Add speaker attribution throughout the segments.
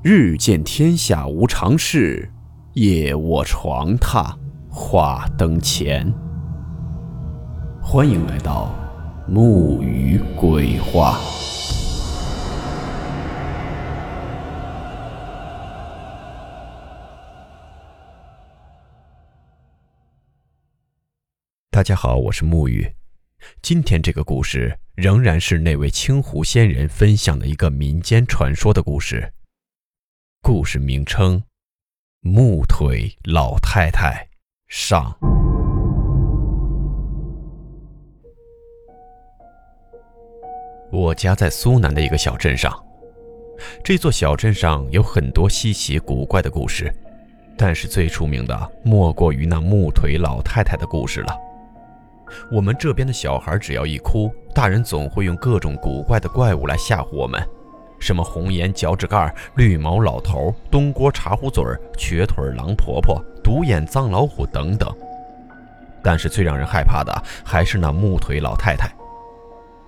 Speaker 1: 日见天下无常事，夜卧床榻话灯前。欢迎来到木鱼鬼话。大家好，我是木鱼。今天这个故事仍然是那位青湖仙人分享的一个民间传说的故事。故事名称：木腿老太太上。我家在苏南的一个小镇上，这座小镇上有很多稀奇古怪的故事，但是最出名的莫过于那木腿老太太的故事了。我们这边的小孩只要一哭，大人总会用各种古怪的怪物来吓唬我们。什么红颜脚趾盖、绿毛老头、东郭茶壶嘴、瘸腿狼婆婆、独眼脏老虎等等，但是最让人害怕的还是那木腿老太太。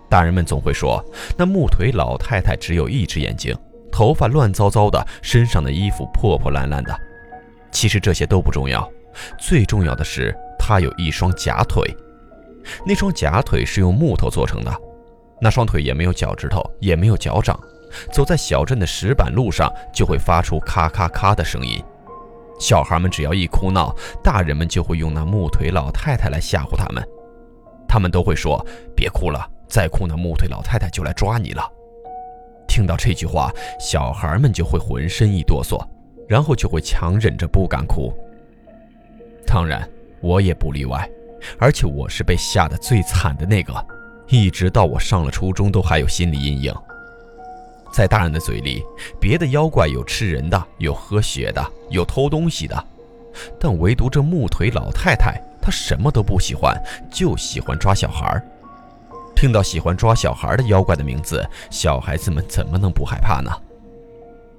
Speaker 1: 大人们总会说，那木腿老太太只有一只眼睛，头发乱糟糟的，身上的衣服破破烂烂的。其实这些都不重要，最重要的是她有一双假腿，那双假腿是用木头做成的，那双腿也没有脚趾头，也没有脚掌。走在小镇的石板路上，就会发出咔咔咔的声音。小孩们只要一哭闹，大人们就会用那木腿老太太来吓唬他们。他们都会说：“别哭了，再哭那木腿老太太就来抓你了。”听到这句话，小孩们就会浑身一哆嗦，然后就会强忍着不敢哭。当然，我也不例外，而且我是被吓得最惨的那个，一直到我上了初中都还有心理阴影。在大人的嘴里，别的妖怪有吃人的，有喝血的，有偷东西的，但唯独这木腿老太太，她什么都不喜欢，就喜欢抓小孩。听到喜欢抓小孩的妖怪的名字，小孩子们怎么能不害怕呢？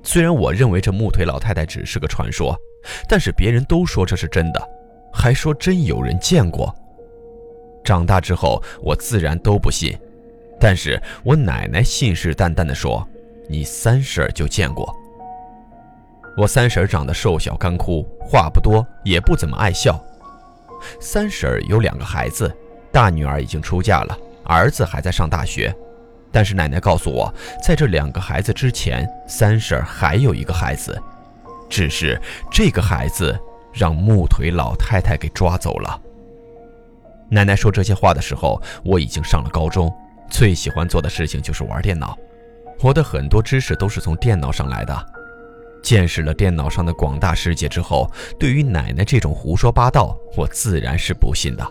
Speaker 1: 虽然我认为这木腿老太太只是个传说，但是别人都说这是真的，还说真有人见过。长大之后，我自然都不信，但是我奶奶信誓旦旦地说。你三婶就见过。我三婶长得瘦小干枯，话不多，也不怎么爱笑。三婶有两个孩子，大女儿已经出嫁了，儿子还在上大学。但是奶奶告诉我，在这两个孩子之前，三婶还有一个孩子，只是这个孩子让木腿老太太给抓走了。奶奶说这些话的时候，我已经上了高中，最喜欢做的事情就是玩电脑。我的很多知识都是从电脑上来的，见识了电脑上的广大世界之后，对于奶奶这种胡说八道，我自然是不信的。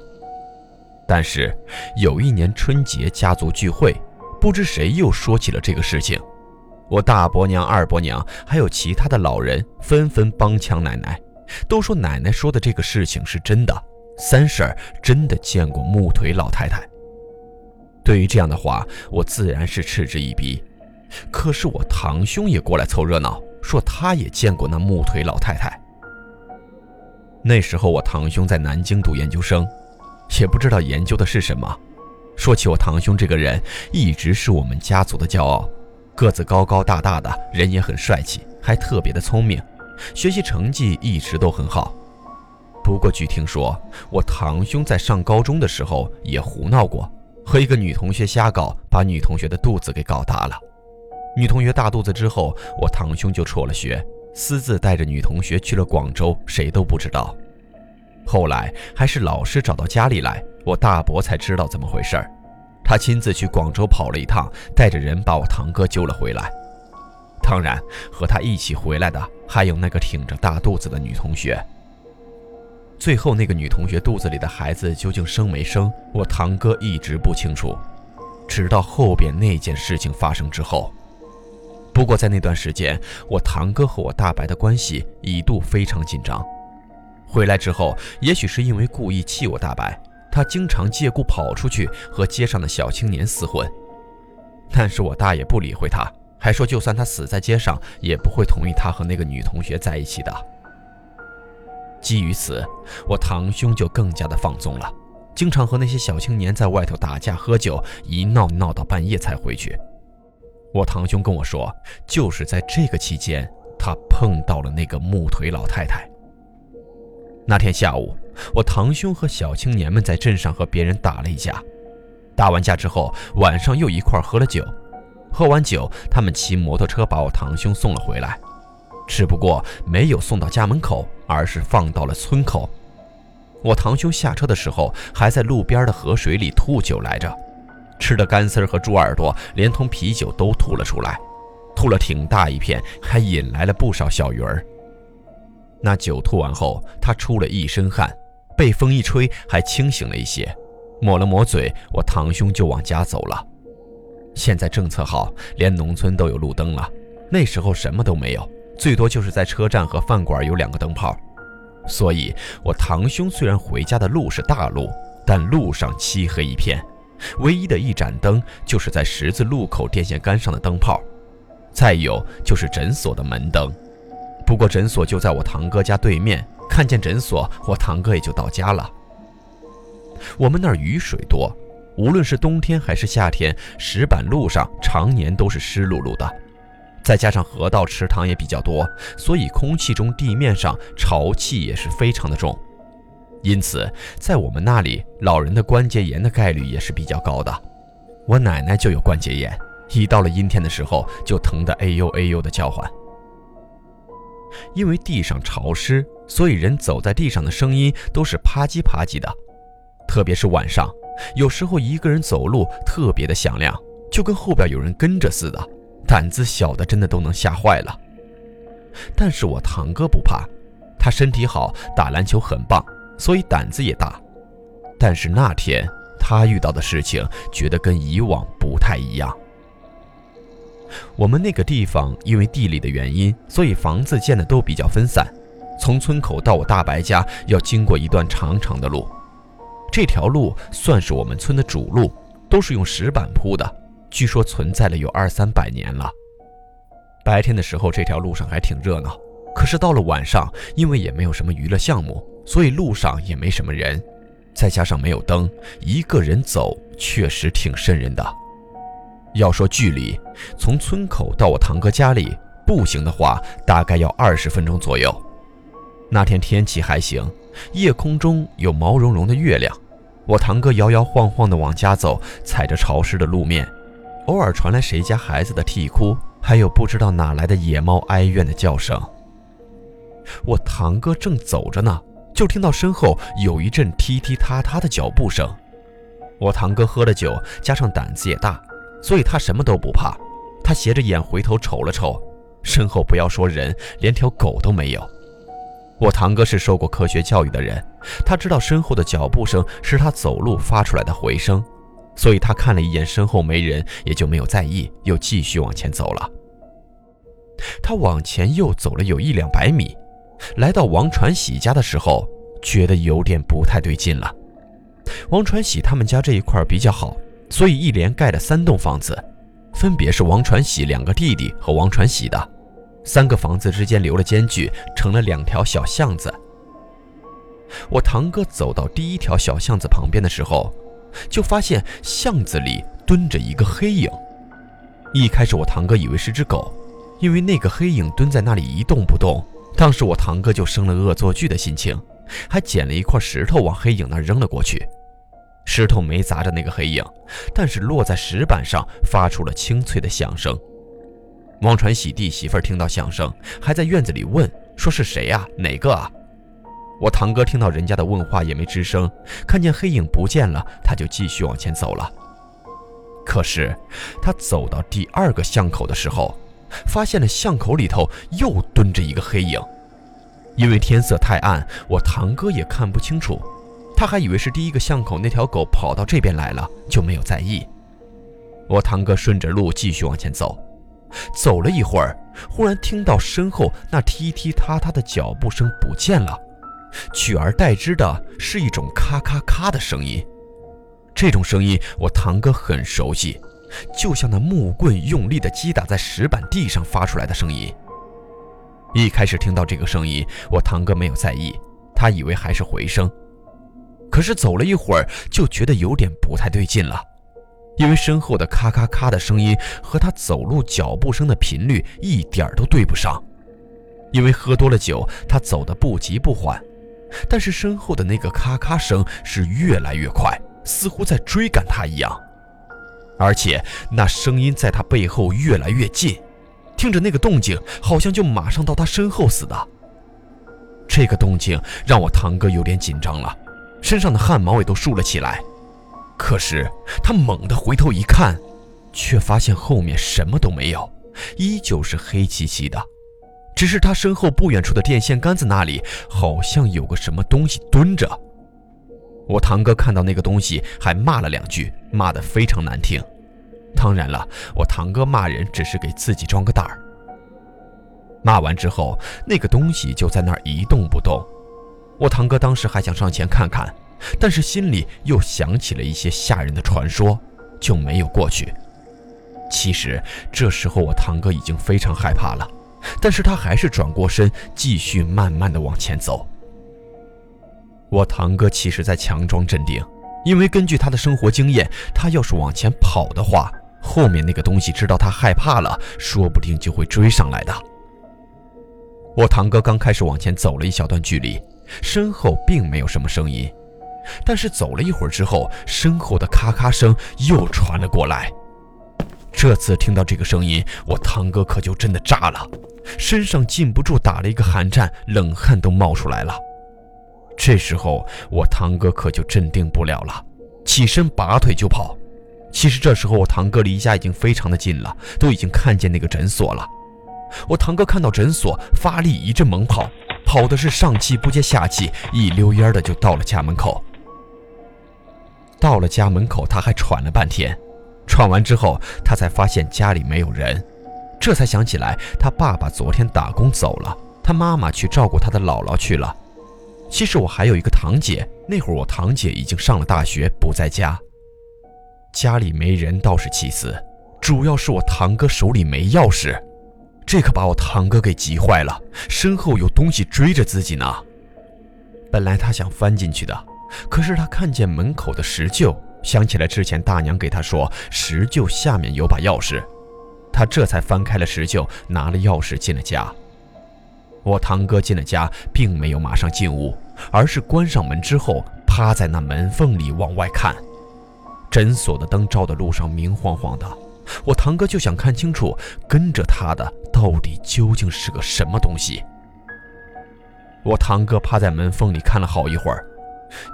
Speaker 1: 但是有一年春节家族聚会，不知谁又说起了这个事情，我大伯娘、二伯娘还有其他的老人纷纷帮腔奶奶，都说奶奶说的这个事情是真的，三婶真的见过木腿老太太。对于这样的话，我自然是嗤之以鼻。可是我堂兄也过来凑热闹，说他也见过那木腿老太太。那时候我堂兄在南京读研究生，也不知道研究的是什么。说起我堂兄这个人，一直是我们家族的骄傲，个子高高大大的，人也很帅气，还特别的聪明，学习成绩一直都很好。不过据听说，我堂兄在上高中的时候也胡闹过，和一个女同学瞎搞，把女同学的肚子给搞大了。女同学大肚子之后，我堂兄就辍了学，私自带着女同学去了广州，谁都不知道。后来还是老师找到家里来，我大伯才知道怎么回事儿。他亲自去广州跑了一趟，带着人把我堂哥救了回来。当然，和他一起回来的还有那个挺着大肚子的女同学。最后那个女同学肚子里的孩子究竟生没生，我堂哥一直不清楚，直到后边那件事情发生之后。不过在那段时间，我堂哥和我大伯的关系一度非常紧张。回来之后，也许是因为故意气我大伯，他经常借故跑出去和街上的小青年厮混。但是我大爷不理会他，还说就算他死在街上，也不会同意他和那个女同学在一起的。基于此，我堂兄就更加的放纵了，经常和那些小青年在外头打架喝酒，一闹闹到半夜才回去。我堂兄跟我说，就是在这个期间，他碰到了那个木腿老太太。那天下午，我堂兄和小青年们在镇上和别人打了一架，打完架之后，晚上又一块喝了酒。喝完酒，他们骑摩托车把我堂兄送了回来，只不过没有送到家门口，而是放到了村口。我堂兄下车的时候，还在路边的河水里吐酒来着，吃的干丝和猪耳朵，连同啤酒都吐了出来，吐了挺大一片，还引来了不少小鱼儿。那酒吐完后，他出了一身汗，被风一吹，还清醒了一些，抹了抹嘴，我堂兄就往家走了。现在政策好，连农村都有路灯了。那时候什么都没有，最多就是在车站和饭馆有两个灯泡。所以，我堂兄虽然回家的路是大路，但路上漆黑一片，唯一的一盏灯就是在十字路口电线杆上的灯泡，再有就是诊所的门灯。不过诊所就在我堂哥家对面，看见诊所，我堂哥也就到家了。我们那儿雨水多。无论是冬天还是夏天，石板路上常年都是湿漉漉的，再加上河道、池塘也比较多，所以空气中地面上潮气也是非常的重。因此，在我们那里，老人的关节炎的概率也是比较高的。我奶奶就有关节炎，一到了阴天的时候，就疼得哎呦哎呦的叫唤。因为地上潮湿，所以人走在地上的声音都是啪叽啪叽的，特别是晚上。有时候一个人走路特别的响亮，就跟后边有人跟着似的，胆子小的真的都能吓坏了。但是我堂哥不怕，他身体好，打篮球很棒，所以胆子也大。但是那天他遇到的事情，觉得跟以往不太一样。我们那个地方因为地理的原因，所以房子建的都比较分散，从村口到我大白家要经过一段长长的路。这条路算是我们村的主路，都是用石板铺的，据说存在了有二三百年了。白天的时候，这条路上还挺热闹，可是到了晚上，因为也没有什么娱乐项目，所以路上也没什么人，再加上没有灯，一个人走确实挺瘆人的。要说距离，从村口到我堂哥家里，步行的话大概要二十分钟左右。那天天气还行。夜空中有毛茸茸的月亮，我堂哥摇摇晃晃地往家走，踩着潮湿的路面，偶尔传来谁家孩子的啼哭，还有不知道哪来的野猫哀怨的叫声。我堂哥正走着呢，就听到身后有一阵踢踢踏踏的脚步声。我堂哥喝了酒，加上胆子也大，所以他什么都不怕。他斜着眼回头瞅了瞅，身后不要说人，连条狗都没有。我堂哥是受过科学教育的人，他知道身后的脚步声是他走路发出来的回声，所以他看了一眼身后没人，也就没有在意，又继续往前走了。他往前又走了有一两百米，来到王传喜家的时候，觉得有点不太对劲了。王传喜他们家这一块比较好，所以一连盖了三栋房子，分别是王传喜两个弟弟和王传喜的。三个房子之间留了间距，成了两条小巷子。我堂哥走到第一条小巷子旁边的时候，就发现巷子里蹲着一个黑影。一开始我堂哥以为是只狗，因为那个黑影蹲在那里一动不动。当时我堂哥就生了恶作剧的心情，还捡了一块石头往黑影那扔了过去。石头没砸着那个黑影，但是落在石板上，发出了清脆的响声。王传喜弟媳妇听到响声，还在院子里问：“说是谁呀？哪个啊？”我堂哥听到人家的问话也没吱声，看见黑影不见了，他就继续往前走了。可是他走到第二个巷口的时候，发现了巷口里头又蹲着一个黑影。因为天色太暗，我堂哥也看不清楚，他还以为是第一个巷口那条狗跑到这边来了，就没有在意。我堂哥顺着路继续往前走。走了一会儿，忽然听到身后那踢踢踏踏的脚步声不见了，取而代之的是一种咔咔咔的声音。这种声音我堂哥很熟悉，就像那木棍用力的击打在石板地上发出来的声音。一开始听到这个声音，我堂哥没有在意，他以为还是回声。可是走了一会儿，就觉得有点不太对劲了。因为身后的咔咔咔的声音和他走路脚步声的频率一点都对不上，因为喝多了酒，他走得不急不缓，但是身后的那个咔咔声是越来越快，似乎在追赶他一样，而且那声音在他背后越来越近，听着那个动静，好像就马上到他身后似的。这个动静让我堂哥有点紧张了，身上的汗毛也都竖了起来。可是他猛地回头一看，却发现后面什么都没有，依旧是黑漆漆的。只是他身后不远处的电线杆子那里，好像有个什么东西蹲着。我堂哥看到那个东西，还骂了两句，骂得非常难听。当然了，我堂哥骂人只是给自己装个胆儿。骂完之后，那个东西就在那儿一动不动。我堂哥当时还想上前看看，但是心里又想起了一些吓人的传说，就没有过去。其实这时候我堂哥已经非常害怕了，但是他还是转过身，继续慢慢的往前走。我堂哥其实在强装镇定，因为根据他的生活经验，他要是往前跑的话，后面那个东西知道他害怕了，说不定就会追上来的。我堂哥刚开始往前走了一小段距离，身后并没有什么声音，但是走了一会儿之后，身后的咔咔声又传了过来。这次听到这个声音，我堂哥可就真的炸了，身上禁不住打了一个寒战，冷汗都冒出来了。这时候我堂哥可就镇定不了了，起身拔腿就跑。其实这时候我堂哥离家已经非常的近了，都已经看见那个诊所了。我堂哥看到诊所，发力一阵猛跑，跑的是上气不接下气，一溜烟的就到了家门口。到了家门口，他还喘了半天。喘完之后，他才发现家里没有人，这才想起来他爸爸昨天打工走了，他妈妈去照顾他的姥姥去了。其实我还有一个堂姐，那会儿我堂姐已经上了大学，不在家。家里没人倒是其次，主要是我堂哥手里没钥匙，这可把我堂哥给急坏了，身后有东西追着自己呢。本来他想翻进去的，可是他看见门口的石臼。想起来之前大娘给他说石臼下面有把钥匙，他这才翻开了石臼，拿了钥匙进了家。我堂哥进了家，并没有马上进屋，而是关上门之后，趴在那门缝里往外看。诊所的灯照的路上明晃晃的，我堂哥就想看清楚跟着他的到底究竟是个什么东西。我堂哥趴在门缝里看了好一会儿，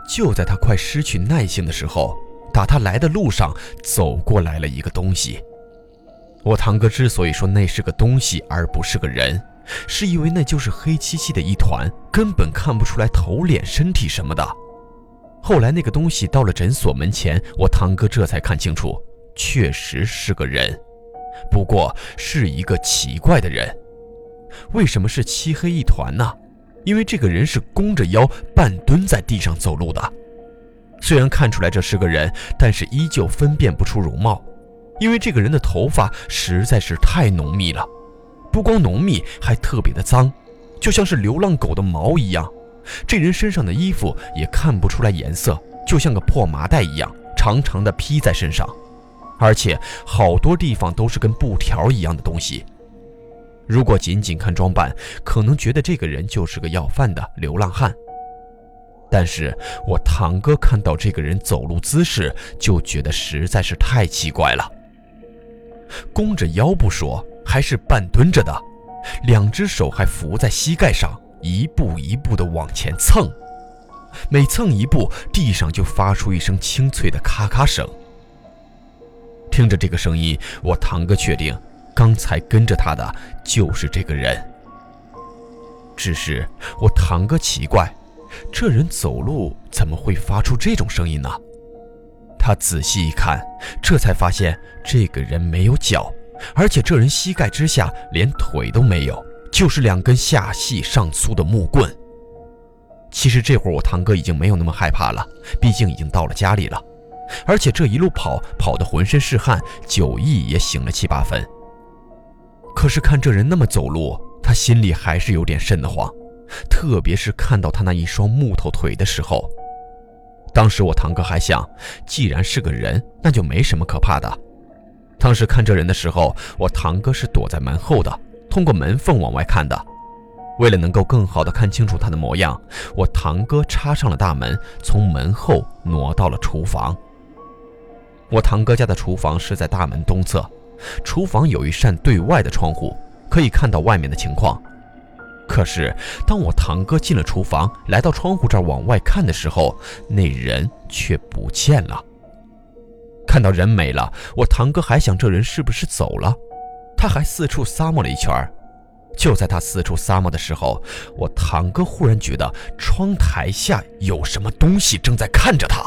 Speaker 1: 就在他快失去耐性的时候。打他来的路上走过来了一个东西。我堂哥之所以说那是个东西而不是个人，是因为那就是黑漆漆的一团，根本看不出来头脸身体什么的。后来那个东西到了诊所门前，我堂哥这才看清楚，确实是个人，不过是一个奇怪的人。为什么是漆黑一团呢？因为这个人是弓着腰半蹲在地上走路的。虽然看出来这是个人，但是依旧分辨不出容貌，因为这个人的头发实在是太浓密了，不光浓密，还特别的脏，就像是流浪狗的毛一样。这人身上的衣服也看不出来颜色，就像个破麻袋一样，长长的披在身上，而且好多地方都是跟布条一样的东西。如果仅仅看装扮，可能觉得这个人就是个要饭的流浪汉。但是我堂哥看到这个人走路姿势，就觉得实在是太奇怪了。弓着腰不说，还是半蹲着的，两只手还扶在膝盖上，一步一步的往前蹭。每蹭一步，地上就发出一声清脆的咔咔声。听着这个声音，我堂哥确定，刚才跟着他的就是这个人。只是我堂哥奇怪。这人走路怎么会发出这种声音呢？他仔细一看，这才发现这个人没有脚，而且这人膝盖之下连腿都没有，就是两根下细上粗的木棍。其实这会儿我堂哥已经没有那么害怕了，毕竟已经到了家里了，而且这一路跑跑得浑身是汗，酒意也醒了七八分。可是看这人那么走路，他心里还是有点瘆得慌。特别是看到他那一双木头腿的时候，当时我堂哥还想，既然是个人，那就没什么可怕的。当时看这人的时候，我堂哥是躲在门后的，通过门缝往外看的。为了能够更好的看清楚他的模样，我堂哥插上了大门，从门后挪到了厨房。我堂哥家的厨房是在大门东侧，厨房有一扇对外的窗户，可以看到外面的情况。可是，当我堂哥进了厨房，来到窗户这儿往外看的时候，那人却不见了。看到人没了，我堂哥还想这人是不是走了，他还四处撒摸了一圈就在他四处撒摸的时候，我堂哥忽然觉得窗台下有什么东西正在看着他。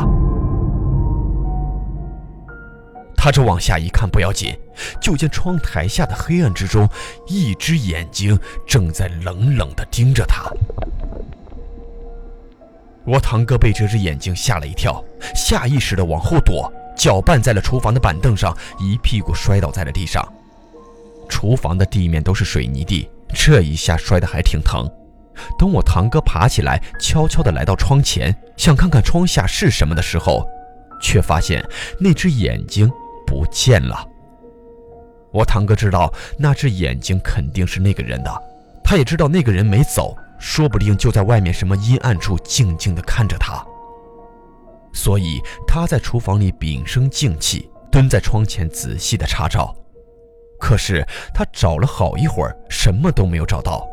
Speaker 1: 他这往下一看不要紧，就见窗台下的黑暗之中，一只眼睛正在冷冷地盯着他。我堂哥被这只眼睛吓了一跳，下意识地往后躲，脚绊在了厨房的板凳上，一屁股摔倒在了地上。厨房的地面都是水泥地。这一下摔得还挺疼。等我堂哥爬起来，悄悄地来到窗前，想看看窗下是什么的时候，却发现那只眼睛不见了。我堂哥知道那只眼睛肯定是那个人的，他也知道那个人没走，说不定就在外面什么阴暗处静静地看着他。所以他在厨房里屏声静气，蹲在窗前仔细地查找。可是他找了好一会儿，什么都没有找到。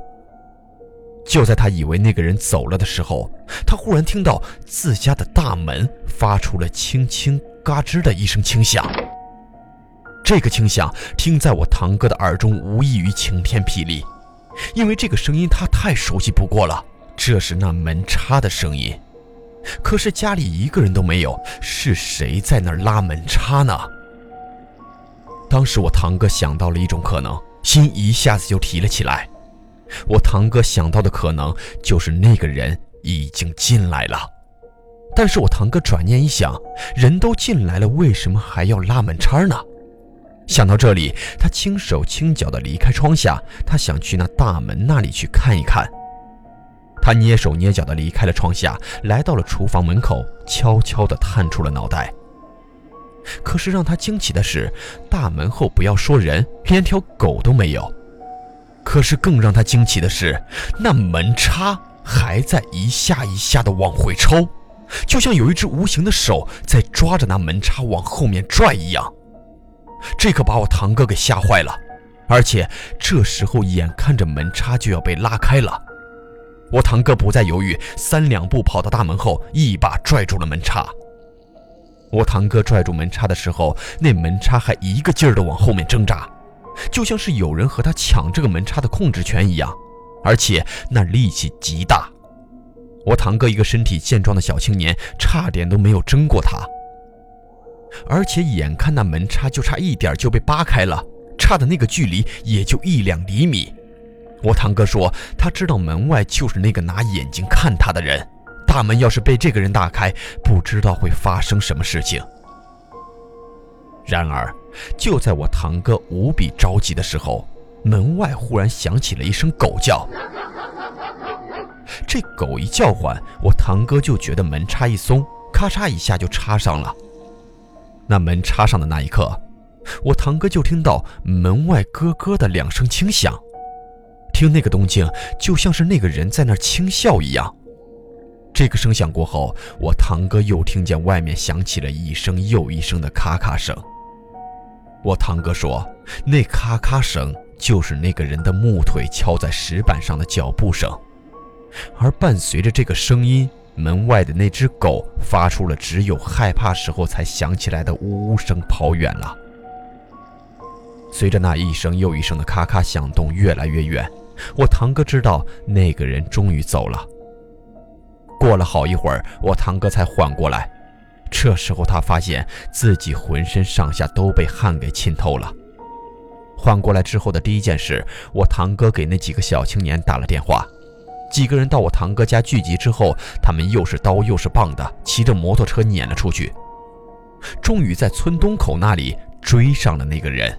Speaker 1: 就在他以为那个人走了的时候，他忽然听到自家的大门发出了轻轻嘎吱的一声轻响。这个轻响听在我堂哥的耳中，无异于晴天霹雳，因为这个声音他太熟悉不过了，这是那门插的声音。可是家里一个人都没有，是谁在那儿拉门插呢？当时我堂哥想到了一种可能，心一下子就提了起来。我堂哥想到的可能就是那个人已经进来了。但是我堂哥转念一想，人都进来了，为什么还要拉门叉呢？想到这里，他轻手轻脚地离开窗下，他想去那大门那里去看一看。他蹑手蹑脚地离开了窗下，来到了厨房门口，悄悄地探出了脑袋。可是让他惊奇的是，大门后不要说人，连条狗都没有。可是更让他惊奇的是，那门插还在一下一下的往回抽，就像有一只无形的手在抓着那门插往后面拽一样。这可把我堂哥给吓坏了。而且这时候眼看着门插就要被拉开了，我堂哥不再犹豫，三两步跑到大门后，一把拽住了门插。我堂哥拽住门插的时候，那门插还一个劲儿地往后面挣扎，就像是有人和他抢这个门插的控制权一样，而且那力气极大。我堂哥一个身体健壮的小青年，差点都没有争过他。而且眼看那门插就差一点就被扒开了，差的那个距离也就一两厘米。我堂哥说，他知道门外就是那个拿眼睛看他的人。大门要是被这个人打开，不知道会发生什么事情。然而，就在我堂哥无比着急的时候，门外忽然响起了一声狗叫。这狗一叫唤，我堂哥就觉得门插一松，咔嚓一下就插上了。那门插上的那一刻，我堂哥就听到门外咯咯的两声轻响，听那个动静，就像是那个人在那儿轻笑一样。这个声响过后，我堂哥又听见外面响起了一声又一声的咔咔声。我堂哥说，那咔咔声就是那个人的木腿敲在石板上的脚步声，而伴随着这个声音，门外的那只狗发出了只有害怕时候才响起来的呜呜声，跑远了。随着那一声又一声的咔咔响动越来越远，我堂哥知道那个人终于走了。过了好一会儿，我堂哥才缓过来。这时候他发现自己浑身上下都被汗给浸透了。缓过来之后的第一件事，我堂哥给那几个小青年打了电话。几个人到我堂哥家聚集之后，他们又是刀又是棒的，骑着摩托车撵了出去。终于在村东口那里追上了那个人。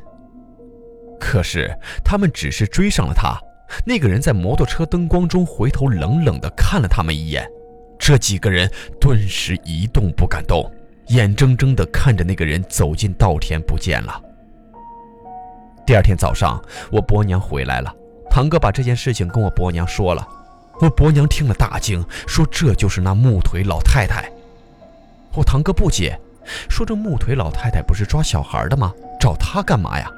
Speaker 1: 可是他们只是追上了他，那个人在摩托车灯光中回头冷冷地看了他们一眼。这几个人顿时一动不敢动，眼睁睁地看着那个人走进稻田不见了。第二天早上，我伯娘回来了，堂哥把这件事情跟我伯娘说了，我伯娘听了大惊，说这就是那木腿老太太。我堂哥不解，说这木腿老太太不是抓小孩的吗？找她干嘛呀？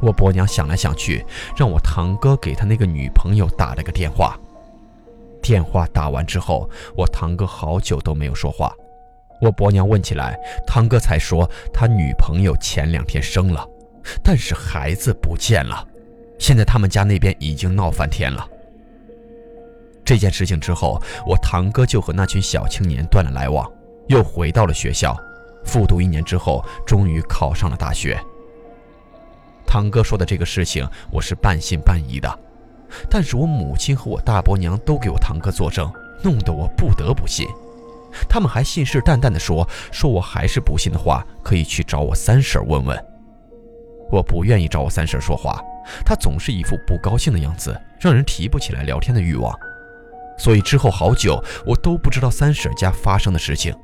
Speaker 1: 我伯娘想来想去，让我堂哥给他那个女朋友打了个电话。电话打完之后，我堂哥好久都没有说话。我伯娘问起来，堂哥才说他女朋友前两天生了，但是孩子不见了。现在他们家那边已经闹翻天了。这件事情之后，我堂哥就和那群小青年断了来往，又回到了学校，复读一年之后，终于考上了大学。堂哥说的这个事情，我是半信半疑的，但是我母亲和我大伯娘都给我堂哥作证，弄得我不得不信。他们还信誓旦旦地说：“说我还是不信的话，可以去找我三婶问问。”我不愿意找我三婶说话，她总是一副不高兴的样子，让人提不起来聊天的欲望。所以之后好久，我都不知道三婶家发生的事情。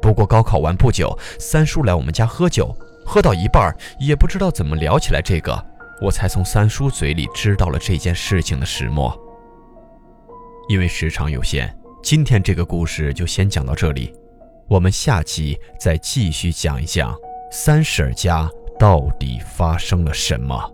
Speaker 1: 不过高考完不久，三叔来我们家喝酒。喝到一半，也不知道怎么聊起来这个，我才从三叔嘴里知道了这件事情的始末。因为时长有限，今天这个故事就先讲到这里，我们下期再继续讲一讲三婶家到底发生了什么。